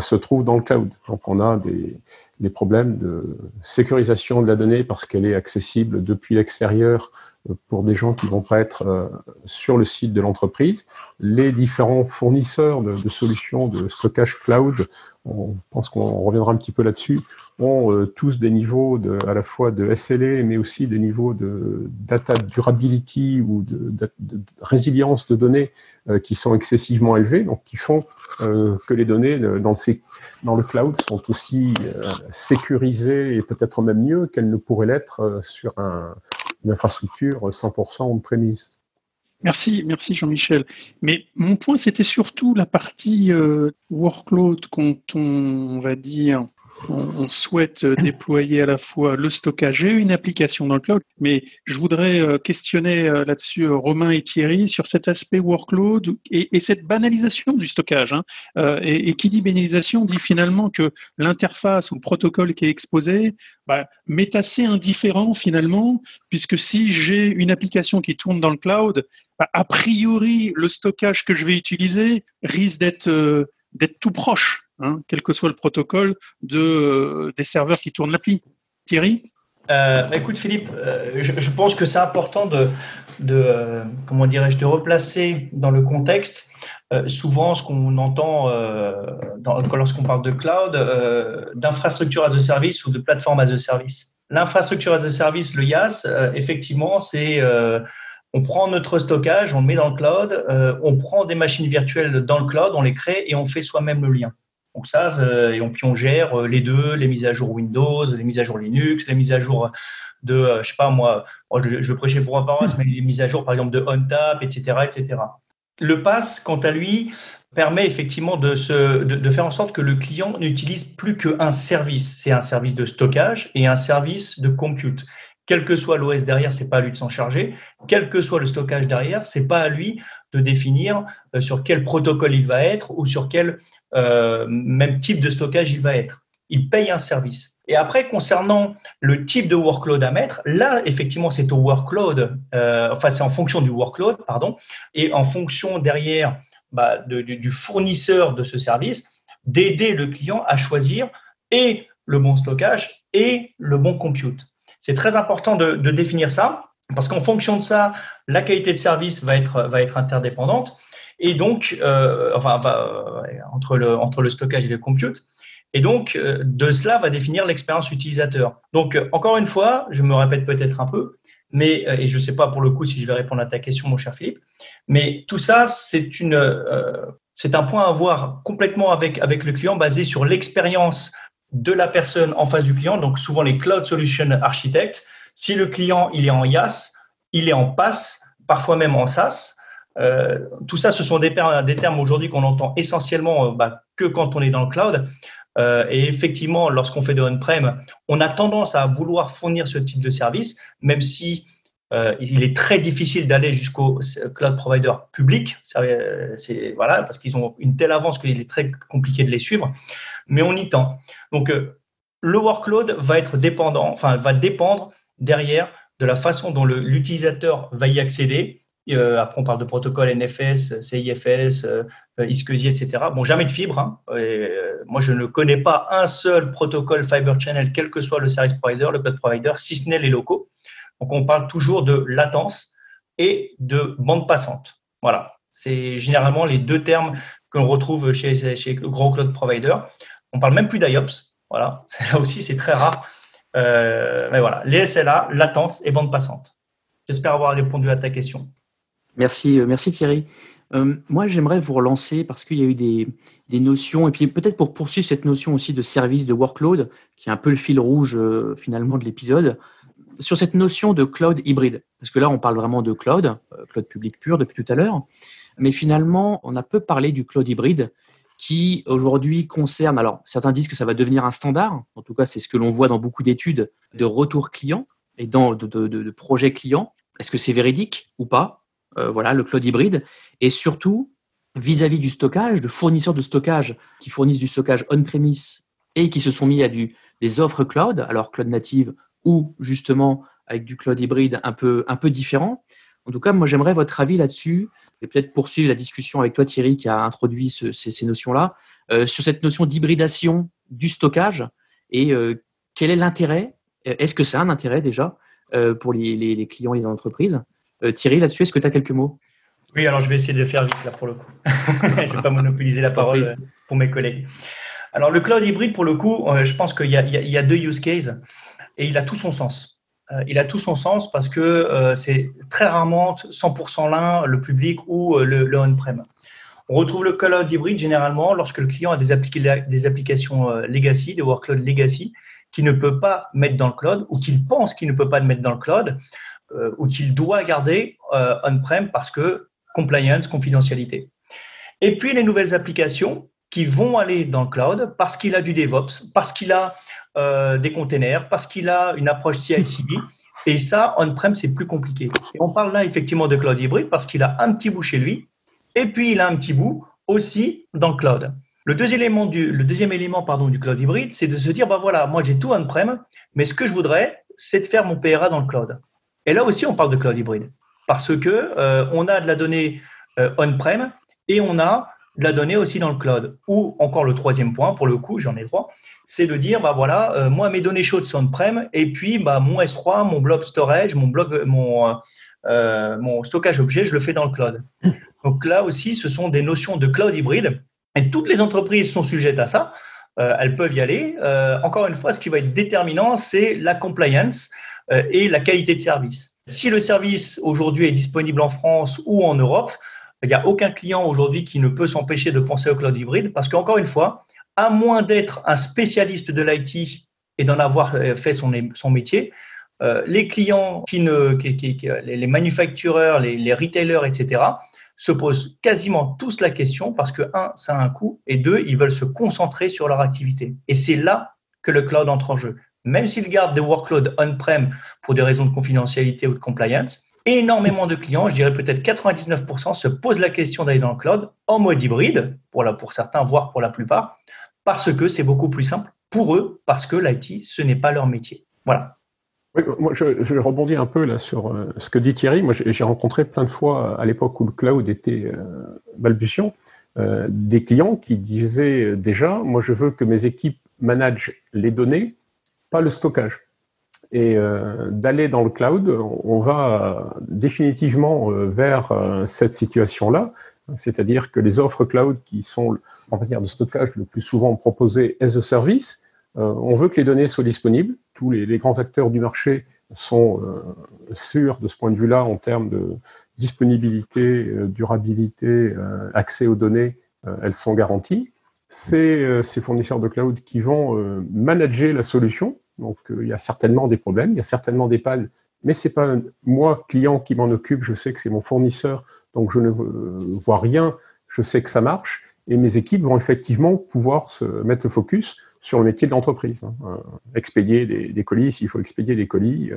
Speaker 5: se trouve dans le cloud. Donc on a des, problèmes de sécurisation de la donnée parce qu'elle est accessible depuis l'extérieur euh, pour des gens qui vont pas être euh, sur le site de l'entreprise. Les différents fournisseurs de, de, solutions de stockage cloud, on pense qu'on reviendra un petit peu là-dessus, ont euh, tous des niveaux de, à la fois de SLA, mais aussi des niveaux de data durability ou de, de, résilience de données euh, qui sont excessivement élevés, donc qui font euh, que les données dans le, dans le cloud sont aussi sécurisées et peut-être même mieux qu'elles ne pourraient l'être sur un, une infrastructure 100% on-premise.
Speaker 6: Merci, merci Jean-Michel. Mais mon point, c'était surtout la partie euh, workload quand on, va dire on, souhaite euh, déployer à la fois le stockage et une application dans le cloud. Mais je voudrais euh, questionner euh, là-dessus Romain et Thierry sur cet aspect workload et, cette banalisation du stockage. Hein. Et, qui dit banalisation dit finalement que l'interface ou le protocole qui est exposé bah, m'est assez indifférent finalement, puisque si j'ai une application qui tourne dans le cloud, bah, a priori, le stockage que je vais utiliser risque d'être tout proche Hein, quel que soit le protocole, euh, des serveurs qui tournent l'appli. Thierry?
Speaker 4: Euh, bah, écoute Philippe, euh, je, pense que c'est important de, de comment dirais-je, de replacer dans le contexte souvent ce qu'on entend lorsqu'on parle de cloud, d'infrastructure as a service ou de plateforme as a service. L'infrastructure as a service, le IaaS, effectivement, c'est on prend notre stockage, on le met dans le cloud, on prend des machines virtuelles dans le cloud, on les crée et on fait soi-même le lien. Donc ça, et on, puis on gère euh, les deux, les mises à jour Windows, les mises à jour Linux, les mises à jour de, euh, je sais pas moi, je, prêchais pour un paroisse, mais les mises à jour par exemple de OnTap, etc., etc. Le pass, quant à lui, permet effectivement de, se, de, faire en sorte que le client n'utilise plus qu'un service. C'est un service de stockage et un service de compute. Quel que soit l'OS derrière, c'est pas à lui de s'en charger. Quel que soit le stockage derrière, c'est pas à lui de définir euh, sur quel protocole il va être ou sur quel euh, même type de stockage il va être. Il paye un service. Et après, concernant le type de workload à mettre, là, effectivement, c'est au workload, euh, enfin, c'est en fonction du workload, pardon, et en fonction derrière bah, du, fournisseur de ce service, d'aider le client à choisir et le bon stockage et le bon compute. C'est très important de, de définir ça, parce qu'en fonction de ça, la qualité de service va être, va être interdépendante et donc, euh, enfin, entre, le, stockage et le compute. Et donc, euh, de cela va définir l'expérience utilisateur. Donc, euh, encore une fois, je me répète peut-être un peu, mais, et je ne sais pas pour le coup si je vais répondre à ta question, mon cher Philippe, mais tout ça, c'est c'est un point à voir complètement avec, avec le client basé sur l'expérience de la personne en face du client, donc souvent les Cloud Solution Architects. Si le client, il est en IaaS, il est en PaaS, parfois même en SaaS, euh, tout ça, ce sont des, termes aujourd'hui qu'on entend essentiellement euh, bah, que quand on est dans le cloud. Euh, et effectivement, lorsqu'on fait de on-prem, on a tendance à vouloir fournir ce type de service, même si il est très difficile d'aller jusqu'au cloud provider public. C'est voilà parce qu'ils ont une telle avance qu'il est très compliqué de les suivre. Mais on y tend. Donc le workload va être dépendant, enfin va dépendre derrière de la façon dont l'utilisateur va y accéder euh, après, on parle de protocole NFS, CIFS, euh, ISCSI, etc. Bon, jamais de fibre. Hein. Euh, moi, je ne connais pas un seul protocole Fiber Channel, quel que soit le service provider, le cloud provider, si ce n'est les locaux. Donc, on parle toujours de latence et de bande passante. Voilà. C'est généralement les deux termes que l'on retrouve chez, chez le gros cloud provider. On parle même plus d'IOPS. Voilà. <laughs> Là aussi, c'est très rare. mais voilà. Les SLA, latence et bande passante. J'espère avoir répondu à ta question.
Speaker 2: Merci, euh, merci Thierry. Euh, moi, j'aimerais vous relancer parce qu'il y a eu des, notions, et puis peut-être pour poursuivre cette notion aussi de service de workload, qui est un peu le fil rouge euh, finalement de l'épisode, sur cette notion de cloud hybride. Parce que là, on parle vraiment de cloud, cloud public pur depuis tout à l'heure, mais finalement, on a peu parlé du cloud hybride qui aujourd'hui concerne, alors certains disent que ça va devenir un standard, en tout cas c'est ce que l'on voit dans beaucoup d'études de retour client et dans de, de projets clients. Est-ce que c'est véridique ou pas? Euh, voilà, le cloud hybride, et surtout vis-à-vis du stockage, de fournisseurs de stockage qui fournissent du stockage on-premise et qui se sont mis à du, des offres cloud, alors cloud native ou justement avec du cloud hybride un peu, un peu différent. En tout cas, moi, j'aimerais votre avis là-dessus et peut-être poursuivre la discussion avec toi, Thierry, qui a introduit ces, notions-là, euh, sur cette notion d'hybridation du stockage et euh, quel est l'intérêt? Est-ce que c'est un intérêt déjà pour les, les, clients et les entreprises? Thierry, là-dessus, est-ce que tu as quelques mots?
Speaker 4: Oui, alors je vais essayer de faire vite là pour le coup. <laughs> je ne vais pas monopoliser la parole euh, pour mes collègues. Alors le cloud hybride, pour le coup, euh, je pense qu'il y, a deux use cases et il a tout son sens. il a tout son sens parce que c'est très rarement 100% l'un, le public ou le, on-prem. On retrouve le cloud hybride généralement lorsque le client a des, des applications legacy, des workloads legacy, qu'il ne peut pas mettre dans le cloud ou qu'il pense qu'il ne peut pas mettre dans le cloud ou qu'il doit garder on-prem parce que compliance, confidentialité. Et puis les nouvelles applications qui vont aller dans le cloud parce qu'il a du DevOps, parce qu'il a euh, des containers, parce qu'il a une approche CI/CD. Et ça, on-prem, c'est plus compliqué. On parle là effectivement de cloud hybride parce qu'il a un petit bout chez lui et puis il a un petit bout aussi dans le cloud. Le deuxième élément du, le deuxième élément, pardon, du cloud hybride, c'est de se dire, bah voilà, moi j'ai tout on-prem, mais ce que je voudrais, c'est de faire mon PRA dans le cloud. Et là aussi, on parle de cloud hybride parce que euh, on a de la donnée euh, on-prem et on a de la donnée aussi dans le cloud. Ou encore le troisième point, pour le coup, j'en ai trois, c'est de dire, bah voilà, euh, moi mes données chaudes sont on-prem et puis bah, mon S3, mon blob storage, mon bloc, mon, euh, mon stockage objet, je le fais dans le cloud. Donc là aussi, ce sont des notions de cloud hybride et toutes les entreprises sont sujettes à ça. Euh, elles peuvent y aller. encore une fois, ce qui va être déterminant, c'est la compliance et la qualité de service. Si le service aujourd'hui est disponible en France ou en Europe, il n'y a aucun client aujourd'hui qui ne peut s'empêcher de penser au cloud hybride parce qu'encore une fois, à moins d'être un spécialiste de l'IT et d'en avoir euh, fait son, métier, euh, les clients les manufactureurs, les, les, retailers, etc., se posent quasiment tous la question parce que, un, ça a un coût et deux, ils veulent se concentrer sur leur activité. Et c'est là que le cloud entre en jeu. Même s'ils gardent des workloads on-prem pour des raisons de confidentialité ou de compliance, énormément de clients, je dirais peut-être 99%, se posent la question d'aller dans le cloud en mode hybride, pour, certains, voire pour la plupart, parce que c'est beaucoup plus simple pour eux, parce que l'IT, ce n'est pas leur métier. Voilà.
Speaker 5: moi, je, je, rebondis un peu là sur euh, ce que dit Thierry. Moi, j'ai rencontré plein de fois à l'époque où le cloud était euh, balbutiant, euh, des clients qui disaient déjà, moi, je veux que mes équipes managent les données, pas le stockage et euh, d'aller dans le cloud, on va définitivement euh, vers euh, cette situation-là, c'est-à-dire que les offres cloud qui sont en matière de stockage le plus souvent proposées as a service, on veut que les données soient disponibles. Tous les, les grands acteurs du marché sont sûrs de ce point de vue-là en termes de disponibilité, durabilité, accès aux données, elles sont garanties. C'est ces fournisseurs de cloud qui vont manager la solution donc euh, il y a certainement des problèmes, il y a certainement des pannes, mais c'est pas moi client qui m'en occupe. Je sais que c'est mon fournisseur, donc je ne euh, vois rien. Je sais que ça marche et mes équipes vont effectivement pouvoir se mettre le focus sur le métier de l'entreprise. Hein. Euh, expédier des, colis s'il faut expédier des colis,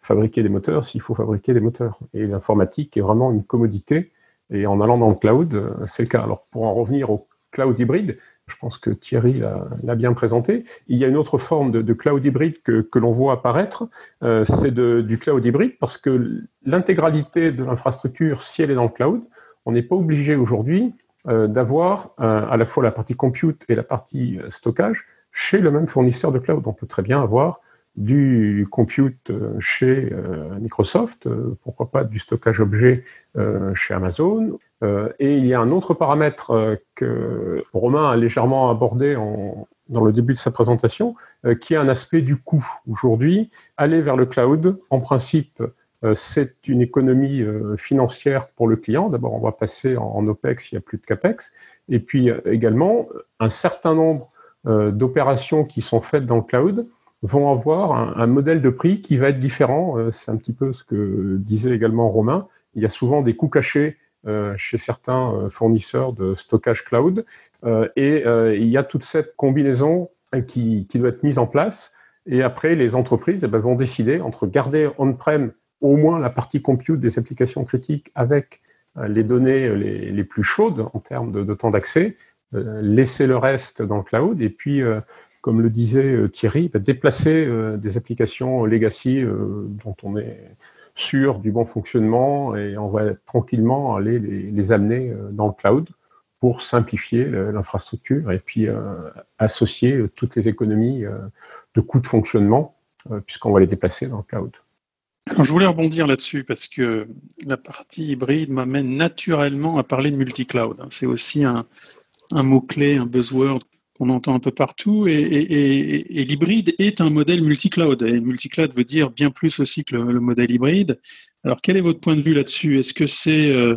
Speaker 5: fabriquer des moteurs s'il faut fabriquer des moteurs. Et l'informatique est vraiment une commodité. Et en allant dans le cloud, c'est le cas. Alors pour en revenir au cloud hybride, je pense que Thierry l'a bien présenté. Il y a une autre forme de, cloud hybride que, l'on voit apparaître, euh, c'est du cloud hybride parce que l'intégralité de l'infrastructure, si elle est dans le cloud, on n'est pas obligé aujourd'hui euh, d'avoir euh, à la fois la partie compute et la partie stockage chez le même fournisseur de cloud. On peut très bien avoir du compute chez Microsoft, pourquoi pas du stockage objet chez Amazon, euh, et il y a un autre paramètre euh, que Romain a légèrement abordé en, dans le début de sa présentation, euh, qui est un aspect du coût. Aujourd'hui, aller vers le cloud, en principe, c'est une économie financière pour le client. D'abord, on va passer en, OPEX, il n'y a plus de CAPEX. Et puis également, un certain nombre d'opérations qui sont faites dans le cloud vont avoir un, modèle de prix qui va être différent. C'est un petit peu ce que disait également Romain. Il y a souvent des coûts cachés chez certains euh, fournisseurs de stockage cloud. Euh, et il y a toute cette combinaison qui, doit être mise en place. Et après, les entreprises eh ben, vont décider entre garder on-prem au moins la partie compute des applications critiques avec les données les, plus chaudes en termes de, de temps d'accès, laisser le reste dans le cloud et puis, comme le disait Thierry, bah, déplacer des applications legacy dont on est sur du bon fonctionnement et on va tranquillement aller les, amener euh, dans le cloud pour simplifier l'infrastructure et puis euh, associer euh, toutes les économies de coûts de fonctionnement puisqu'on va les déplacer dans le cloud.
Speaker 6: je voulais rebondir là-dessus parce que la partie hybride m'amène naturellement à parler de multi-cloud. C'est aussi un, un mot-clé, un buzzword qu'on entend un peu partout. Et, l'hybride est un modèle multi-cloud. Et multi-cloud veut dire bien plus aussi que le, modèle hybride. Alors, quel est votre point de vue là-dessus? Est-ce que c'est, euh,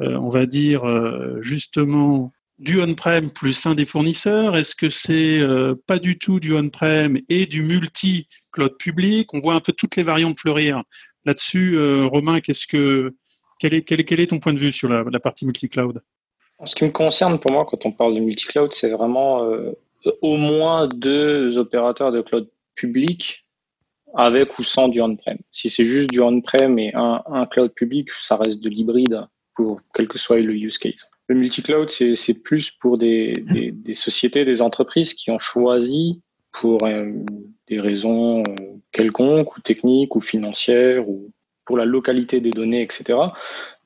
Speaker 6: euh, on va dire, euh, justement du on-prem plus un des fournisseurs? Est-ce que c'est pas du tout du on-prem et du multi-cloud public? On voit un peu toutes les variantes fleurir Là-dessus, Romain, qu'est-ce que quel est, ton point de vue sur la partie multi-cloud?
Speaker 3: Ce qui me concerne, pour moi, quand on parle de multi-cloud, c'est vraiment au moins deux opérateurs de cloud public avec ou sans du on-prem. Si c'est juste du on-prem et un, cloud public, ça reste de l'hybride pour quel que soit le use case. Le multi-cloud, c'est plus pour des, des, des, sociétés, des entreprises qui ont choisi pour euh, des raisons euh, quelconques ou techniques ou financières ou pour la localité des données, etc.,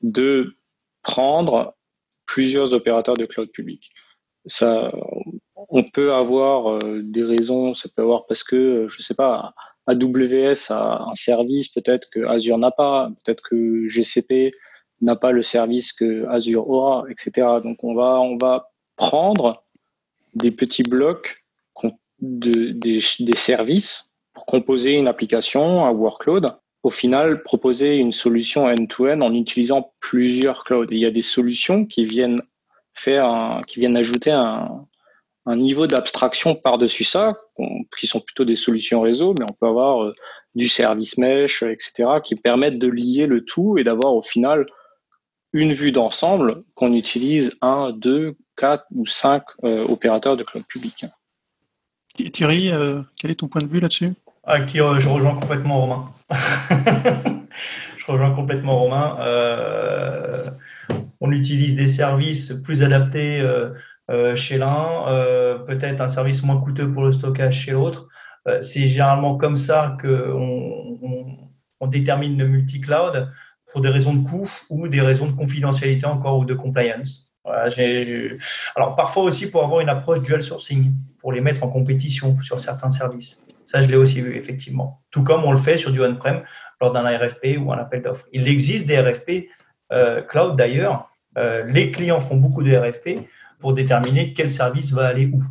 Speaker 3: de prendre plusieurs opérateurs de cloud public. Ça, on peut avoir euh, des raisons, ça peut avoir parce que, je sais pas, AWS a un service peut-être que Azure n'a pas, peut-être que GCP n'a pas le service que Azure aura, etc. Donc on va, on va prendre des petits blocs de, des, des services pour composer une application, un workload. Au final, proposer une solution end-to-end en utilisant plusieurs clouds. il y a des solutions qui viennent faire, ajouter un, un niveau d'abstraction par-dessus ça, qui sont plutôt des solutions réseau, mais on peut avoir euh, du service mesh, etc., qui permettent de lier le tout et d'avoir au final une vue d'ensemble qu'on utilise un, deux, quatre ou cinq euh, opérateurs de cloud public.
Speaker 6: Thierry, euh, quel est ton point de vue là-dessus?
Speaker 4: Ah, Je rejoins complètement Romain. <laughs> je rejoins complètement Romain. on utilise des services plus adaptés euh, chez l'un, euh, peut-être un service moins coûteux pour le stockage chez l'autre. Euh, c'est généralement comme ça qu'on on, détermine le multi-cloud pour des raisons de coût ou des raisons de confidentialité encore ou de compliance. Alors parfois aussi pour avoir une approche dual sourcing, pour les mettre en compétition sur certains services. Ça, je l'ai aussi vu effectivement. Tout comme on le fait sur du on-prem lors d'un RFP ou un appel d'offres. Il existe des RFP cloud d'ailleurs. les clients font beaucoup de RFP pour déterminer quel service va aller où.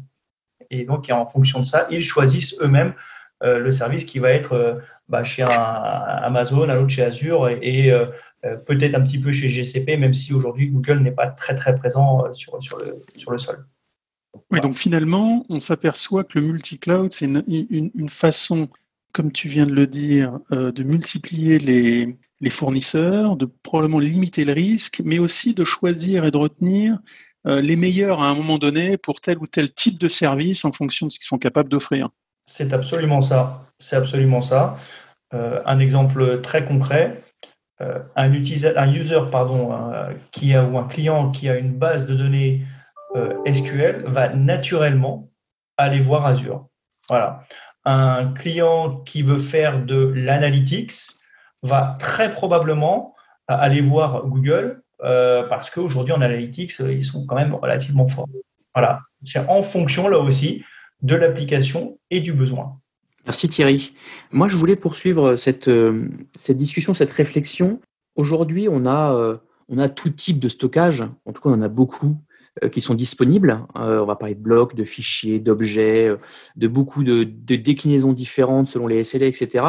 Speaker 4: Et donc, en fonction de ça, ils choisissent eux-mêmes euh, le service qui va être euh, bah, chez Amazon, un autre chez Azure et, euh, peut-être un petit peu chez GCP, même si aujourd'hui Google n'est pas très très présent sur, sur, le, sur le sol.
Speaker 6: Oui, donc finalement, on s'aperçoit que le multi-cloud, c'est une, une, façon, comme tu viens de le dire, de multiplier les, les fournisseurs, de probablement limiter le risque, mais aussi de choisir et de retenir euh, les meilleurs à un moment donné pour tel ou tel type de service en fonction de ce qu'ils sont capables d'offrir.
Speaker 4: C'est absolument ça. C'est absolument ça. Euh, un exemple très concret, euh, un, un, user pardon, qui a, ou un client qui a une base de données SQL va naturellement aller voir Azure. Voilà. Un client qui veut faire de l'analytics va très probablement aller voir Google euh, parce qu'aujourd'hui en analytics, euh, ils sont quand même relativement forts. Voilà, c'est en fonction là aussi de l'application et du besoin.
Speaker 2: Merci Thierry. Moi, je voulais poursuivre cette, euh, cette discussion, cette réflexion. Aujourd'hui, on a, on a tout type de stockage, en tout cas, on en a beaucoup qui sont disponibles. on va parler de blocs, de fichiers, d'objets, de beaucoup de, déclinaisons différentes selon les SLA, etc.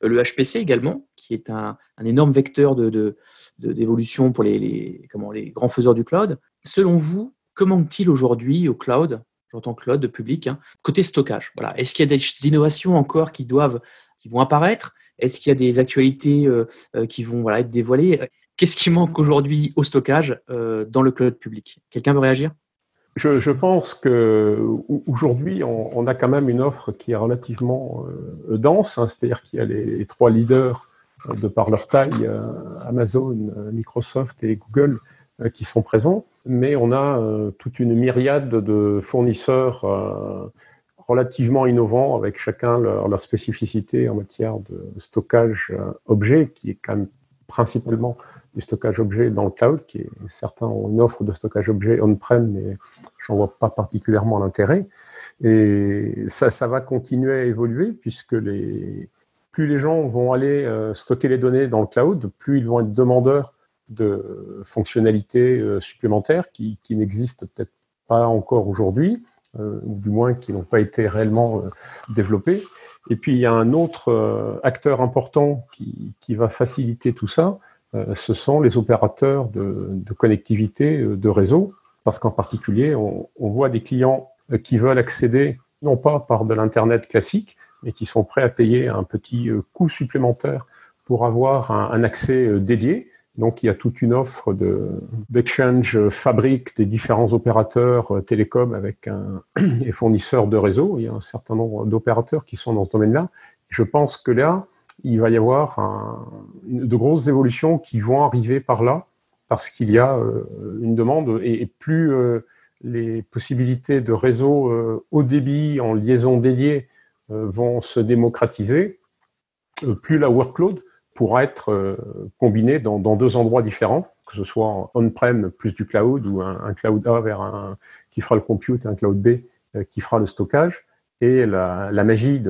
Speaker 2: Le HPC également, qui est un, un énorme vecteur de, d'évolution pour les, comment, les grands faiseurs du cloud. Selon vous, comment manque-t-il aujourd'hui au cloud, j'entends cloud public, hein, côté stockage voilà. Est-ce qu'il y a des innovations encore qui, doivent, qui vont apparaître? Est-ce qu'il y a des actualités euh, euh, qui vont voilà, être dévoilées? Qu'est-ce qui manque aujourd'hui au stockage euh, dans le cloud public? Quelqu'un veut réagir?
Speaker 5: Je, pense qu'aujourd'hui, on, on, a quand même une offre qui est relativement dense, hein, c'est-à-dire qu'il y a les, trois leaders de par leur taille, euh, Amazon, euh, Microsoft et Google euh, qui sont présents, mais on a toute une myriade de fournisseurs relativement innovants avec chacun leur, spécificité en matière de stockage objet, qui est quand même principalement du stockage objet dans le cloud, qui est certains ont une offre de stockage objet on-prem, mais j'en vois pas particulièrement l'intérêt. Et ça, ça va continuer à évoluer puisque les, plus les gens vont aller euh, stocker les données dans le cloud, plus ils vont être demandeurs de fonctionnalités euh, supplémentaires qui, n'existent peut-être pas encore aujourd'hui, euh, ou du moins qui n'ont pas été réellement développées. Et puis il y a un autre acteur important qui, va faciliter tout ça, ce sont les opérateurs de, connectivité de réseau, parce qu'en particulier, on, voit des clients qui veulent accéder non pas par de l'Internet classique, et qui sont prêts à payer un petit euh, coût supplémentaire pour avoir un, accès euh, dédié. Donc il y a toute une offre d'exchange fabrique des différents opérateurs euh, télécoms avec un, <clears throat> fournisseurs de réseau. Il y a un certain nombre d'opérateurs qui sont dans ce domaine-là. Je pense que là, il va y avoir de grosses évolutions qui vont arriver par là parce qu'il y a euh, une demande et, plus les possibilités de réseau haut débit en liaison dédiée vont se démocratiser, plus la workload pourra être euh, combiné dans, deux endroits différents, que ce soit on-prem plus du cloud ou un, cloud A vers un qui fera le compute et un cloud B euh, qui fera le stockage. Et la, magie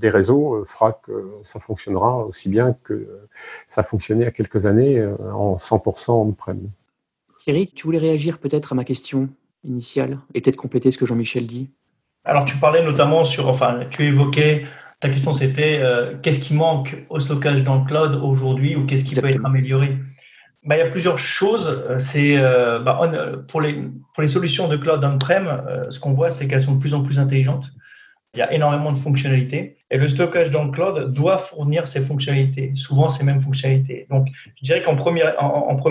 Speaker 5: des réseaux euh, fera que ça fonctionnera aussi bien que ça fonctionnait il y a quelques années en 100% on-prem.
Speaker 2: Thierry, tu voulais réagir peut-être à ma question initiale et peut-être compléter ce que Jean-Michel dit
Speaker 4: Alors, tu parlais notamment sur, enfin, tu évoquais ta question, c'était euh, qu'est-ce qui manque au stockage dans le cloud aujourd'hui ou qu'est-ce qui peut être amélioré? Bah, Il y a plusieurs choses. Euh, c'est euh, bah, pour, les, pour les solutions de cloud on-prem, ce qu'on voit, c'est qu'elles sont de plus en plus intelligentes. Il y a énormément de fonctionnalités et le stockage dans le cloud doit fournir ces fonctionnalités, souvent ces mêmes fonctionnalités. Donc, je dirais qu'en premier,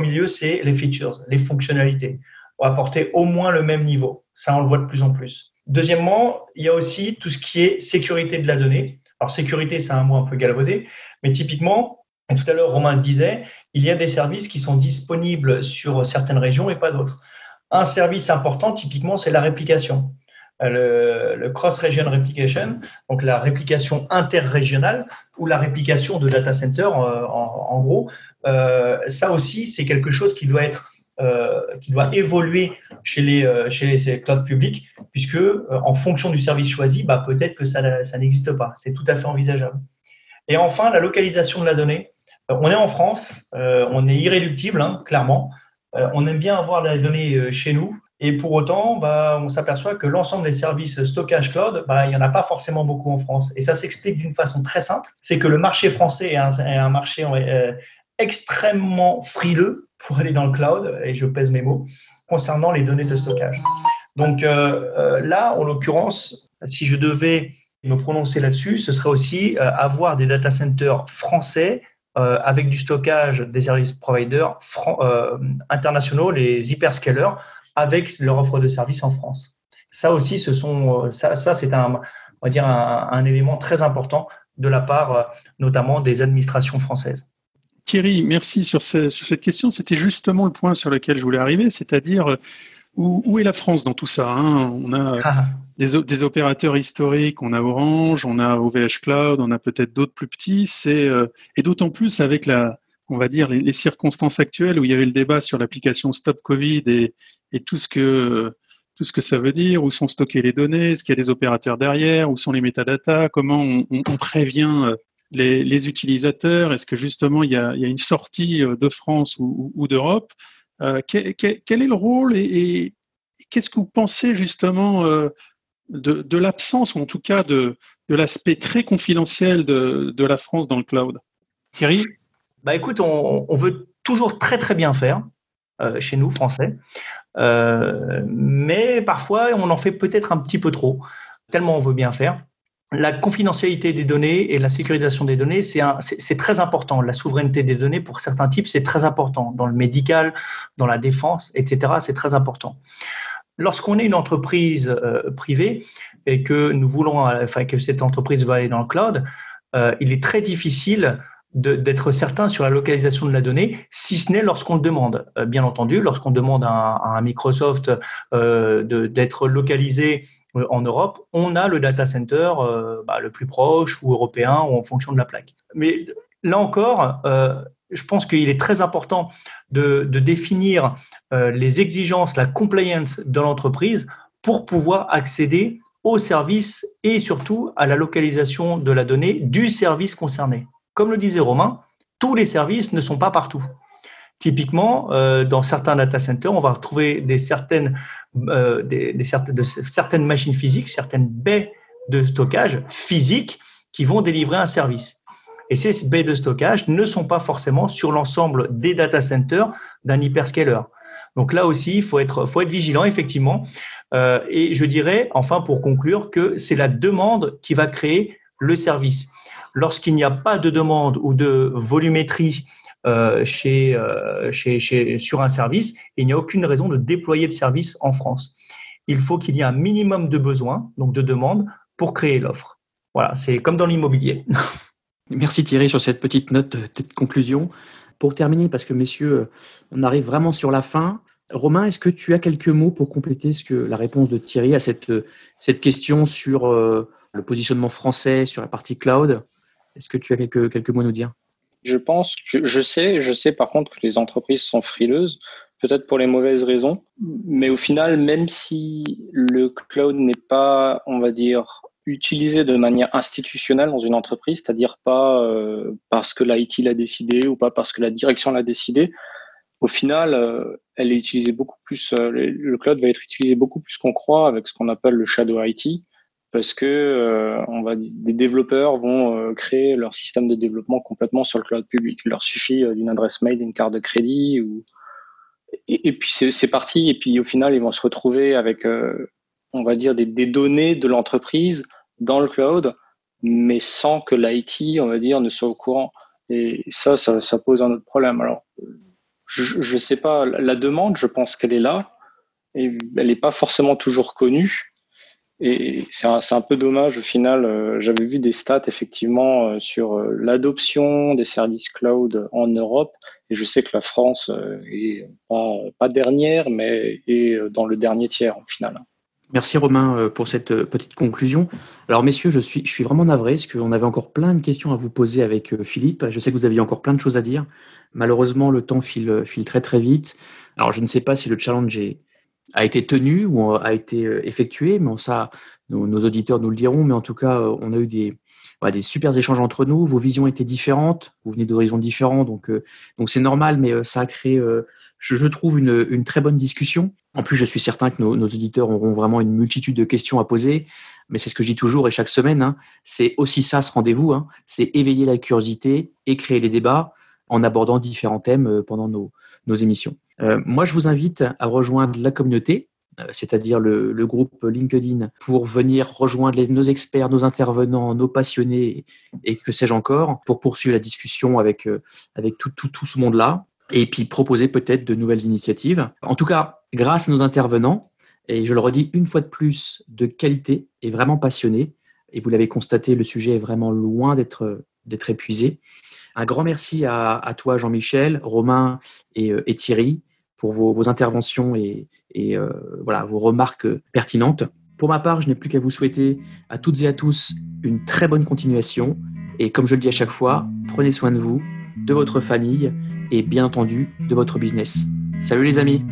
Speaker 4: lieu, c'est les features, les fonctionnalités. Apporter au moins le même niveau. Ça, on le voit de plus en plus. Deuxièmement, il y a aussi tout ce qui est sécurité de la donnée. Alors, sécurité, c'est un mot un peu galvaudé, mais typiquement, et tout à l'heure, Romain le disait, il y a des services qui sont disponibles sur certaines régions et pas d'autres. Un service important, typiquement, c'est la réplication. Le, cross-region replication, donc la réplication interrégionale ou la réplication de data center, euh, en, gros, euh, ça aussi, c'est quelque chose qui doit être euh, qui doit évoluer chez les, euh, chez les clouds publics, puisque euh, en fonction du service choisi, bah, peut-être que ça, ça n'existe pas. C'est tout à fait envisageable. Et enfin, la localisation de la donnée. on est en France, on est irréductible, hein, clairement. on aime bien avoir la donnée chez nous. Et pour autant, bah, on s'aperçoit que l'ensemble des services stockage cloud, bah, il n'y en a pas forcément beaucoup en France. Et ça s'explique d'une façon très simple. C'est que le marché français est un, marché extrêmement frileux pour aller dans le cloud, et je pèse mes mots, concernant les données de stockage. Donc euh, euh, là, en l'occurrence, si je devais me prononcer là-dessus, ce serait aussi euh, avoir des data centers français avec du stockage des services providers internationaux, les hyperscalers, avec leur offre de services en France. Ça aussi, ce sont, ça, ça c'est un, on va dire un, un, élément très important de la part notamment des administrations françaises.
Speaker 6: Thierry, merci sur, cette question. C'était justement le point sur lequel je voulais arriver, c'est-à-dire où, est la France dans tout ça hein? On a ah. des, opérateurs historiques, on a Orange, on a OVH Cloud, on a peut-être d'autres plus petits. Euh, et d'autant plus avec la, on va dire les, circonstances actuelles où il y avait le débat sur l'application Stop Covid et, tout ce que tout ce que ça veut dire, où sont stockées les données, est-ce qu'il y a des opérateurs derrière, où sont les métadatas, comment on prévient euh, les, utilisateurs Est-ce que justement il y, a, une sortie euh, de France ou, d'Europe euh, quel, est le rôle et, qu'est-ce que vous pensez justement euh, de, l'absence, ou en tout cas de, l'aspect très confidentiel de, la France dans le cloud?
Speaker 4: Thierry? Bah écoute, on, veut toujours très très bien faire chez nous, Français, mais parfois on en fait peut-être un petit peu trop, tellement on veut bien faire la confidentialité des données et la sécurisation des données, c'est très important. La souveraineté des données, pour certains types, c'est très important. Dans le médical, dans la défense, etc., c'est très important. Lorsqu'on est une entreprise euh, privée et que nous voulons, enfin, que cette entreprise va aller dans le cloud, euh, il est très difficile d'être certain sur la localisation de la donnée, si ce n'est lorsqu'on le demande. Euh, bien entendu, lorsqu'on demande à, un Microsoft d'être localisé euh, en Europe, on a le data center euh, bah, le plus proche ou européen ou en fonction de la plaque. Mais là encore, euh, je pense qu'il est très important de, définir les exigences, la compliance de l'entreprise pour pouvoir accéder aux services et surtout à la localisation de la donnée du service concerné. Comme le disait Romain, tous les services ne sont pas partout. Typiquement, dans certains data centers, on va retrouver euh, certaines, machines physiques, certaines baies de stockage physiques qui vont délivrer un service. Et ces baies de stockage ne sont pas forcément sur l'ensemble des data centers d'un hyperscaler. Donc là aussi, il faut être, faut être vigilant, effectivement. Euh, et je dirais, enfin, pour conclure, que c'est la demande qui va créer le service. Lorsqu'il n'y a pas de demande ou de volumétrie euh, euh, sur un service, il n'y a aucune raison de déployer le service en France. Il faut qu'il y ait un minimum de besoins, donc de demandes, pour créer l'offre. Voilà, c'est comme dans l'immobilier. <laughs>
Speaker 2: Merci Thierry sur cette petite note de conclusion. Pour terminer, parce que messieurs, on arrive vraiment sur la fin. Romain, est-ce que tu as quelques mots pour compléter la réponse de Thierry à cette, cette question sur euh, le positionnement français sur la partie cloud? Est-ce que tu as quelques, quelques mots à nous dire?
Speaker 3: Je pense, je, je, sais, je sais par contre que les entreprises sont frileuses, peut-être pour les mauvaises raisons, mais au final, même si le cloud n'est pas, on va dire, utilisé de manière institutionnelle dans une entreprise, c'est-à-dire pas euh, parce que l'IT l'a décidé ou pas parce que la direction l'a décidé, au final, euh, elle est utilisée beaucoup plus, euh, le cloud va être utilisé beaucoup plus qu'on croit avec ce qu'on appelle le shadow IT, parce que euh, on va, des développeurs vont créer leur système de développement complètement sur le cloud public. Il leur suffit d'une adresse mail, d'une carte de crédit, ou, et, puis c'est parti. Et puis au final, ils vont se retrouver avec, on va dire, des, des données de l'entreprise dans le cloud, mais sans que l'IT, on va dire, ne soit au courant. Et ça, ça, ça pose un autre problème. Alors, je ne sais pas, la demande, je pense qu'elle est là, et elle n'est pas forcément toujours connue. Et c'est un, peu dommage au final. Euh, j'avais vu des stats effectivement euh, sur euh, l'adoption des services cloud en Europe, et je sais que la France est pas, pas dernière, mais est dans le dernier tiers au final.
Speaker 2: Merci Romain pour cette petite conclusion. Alors messieurs, je suis, je suis vraiment navré parce qu'on avait encore plein de questions à vous poser avec Philippe. Je sais que vous aviez encore plein de choses à dire. Malheureusement, le temps file, file très très vite. Alors je ne sais pas si le challenge a été tenu ou a été effectué, mais ça, nos, auditeurs nous le diront. Mais en tout cas, on a eu des, des super échanges entre nous. Vos visions étaient différentes. Vous venez d'horizons différents, donc donc c'est normal, mais ça a créé je, trouve, une, une, très bonne discussion. En plus, je suis certain que nos, nos, auditeurs auront vraiment une multitude de questions à poser. Mais c'est ce que je dis toujours et chaque semaine, hein, c'est aussi ça ce rendez-vous. Hein, c'est éveiller la curiosité et créer les débats en abordant différents thèmes euh, pendant nos, nos émissions. Euh, moi, je vous invite à rejoindre la communauté, euh, c'est-à-dire le, groupe LinkedIn, pour venir rejoindre nos experts, nos intervenants, nos passionnés et que sais-je encore, pour poursuivre la discussion avec, avec tout, tout, tout ce monde-là et puis proposer peut-être de nouvelles initiatives. En tout cas, grâce à nos intervenants, et je le redis une fois de plus, de qualité et vraiment passionnés, et vous l'avez constaté, le sujet est vraiment loin d'être épuisé. Un grand merci à, toi, Jean-Michel, Romain et, Thierry, pour vos, interventions et, et euh, voilà, vos remarques pertinentes. Pour ma part, je n'ai plus qu'à vous souhaiter à toutes et à tous une très bonne continuation. Et comme je le dis à chaque fois, prenez soin de vous, de votre famille et bien entendu de votre business. Salut les amis